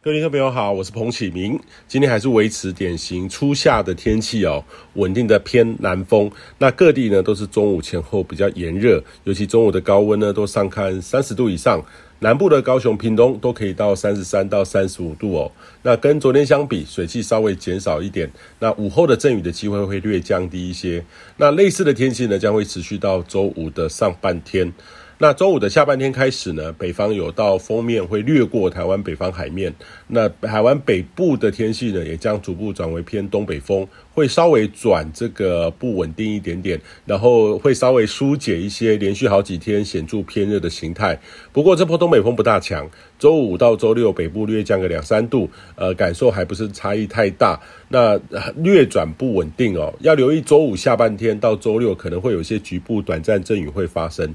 各位听众朋友好，我是彭启明。今天还是维持典型初夏的天气哦，稳定的偏南风。那各地呢都是中午前后比较炎热，尤其中午的高温呢都上看三十度以上。南部的高雄、屏东都可以到三十三到三十五度哦。那跟昨天相比，水汽稍微减少一点。那午后的阵雨的机会会略降低一些。那类似的天气呢将会持续到周五的上半天。那周五的下半天开始呢，北方有道锋面会掠过台湾北方海面，那台湾北部的天气呢，也将逐步转为偏东北风，会稍微转这个不稳定一点点，然后会稍微疏解一些连续好几天显著偏热的形态。不过这波东北风不大强，周五到周六北部略降个两三度，呃，感受还不是差异太大。那略转不稳定哦，要留意周五下半天到周六可能会有些局部短暂阵雨会发生。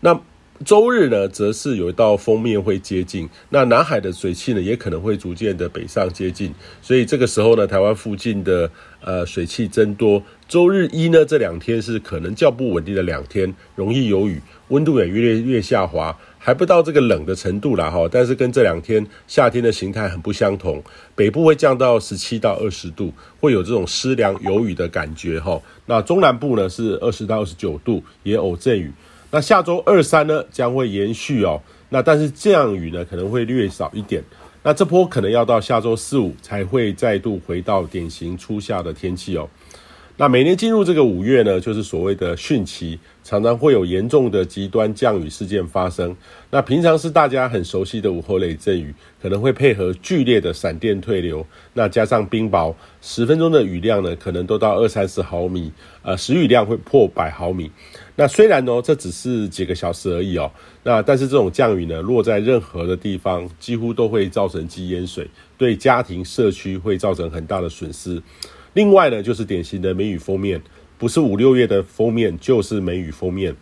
那周日呢，则是有一道锋面会接近，那南海的水汽呢，也可能会逐渐的北上接近，所以这个时候呢，台湾附近的呃水汽增多。周日一呢，这两天是可能较不稳定的两天，容易有雨，温度也越越下滑，还不到这个冷的程度啦哈，但是跟这两天夏天的形态很不相同，北部会降到十七到二十度，会有这种湿凉有雨的感觉哈。那中南部呢是二十到二十九度，也偶阵雨。那下周二三呢将会延续哦，那但是降雨呢可能会略少一点，那这波可能要到下周四五才会再度回到典型初夏的天气哦。那每年进入这个五月呢，就是所谓的汛期，常常会有严重的极端降雨事件发生。那平常是大家很熟悉的午后雷阵雨，可能会配合剧烈的闪电退流，那加上冰雹，十分钟的雨量呢，可能都到二三十毫米，呃，时雨量会破百毫米。那虽然呢，这只是几个小时而已哦，那但是这种降雨呢，落在任何的地方，几乎都会造成积淹水，对家庭、社区会造成很大的损失。另外呢，就是典型的梅雨封面，不是五六月的封面，就是梅雨封面。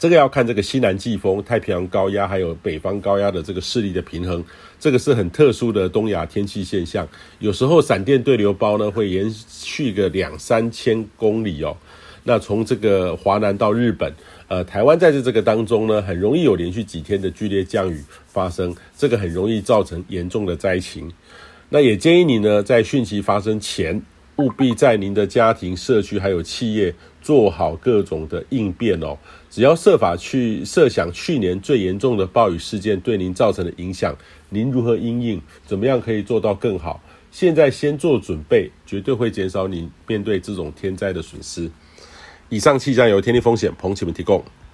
这个要看这个西南季风、太平洋高压还有北方高压的这个势力的平衡，这个是很特殊的东亚天气现象。有时候闪电对流包呢会延续个两三千公里哦。那从这个华南到日本，呃，台湾在这这个当中呢，很容易有连续几天的剧烈降雨发生，这个很容易造成严重的灾情。那也建议你呢，在汛期发生前，务必在您的家庭、社区还有企业做好各种的应变哦。只要设法去设想去年最严重的暴雨事件对您造成的影响，您如何应应，怎么样可以做到更好？现在先做准备，绝对会减少您面对这种天灾的损失。以上气象由天气风险彭启明提供。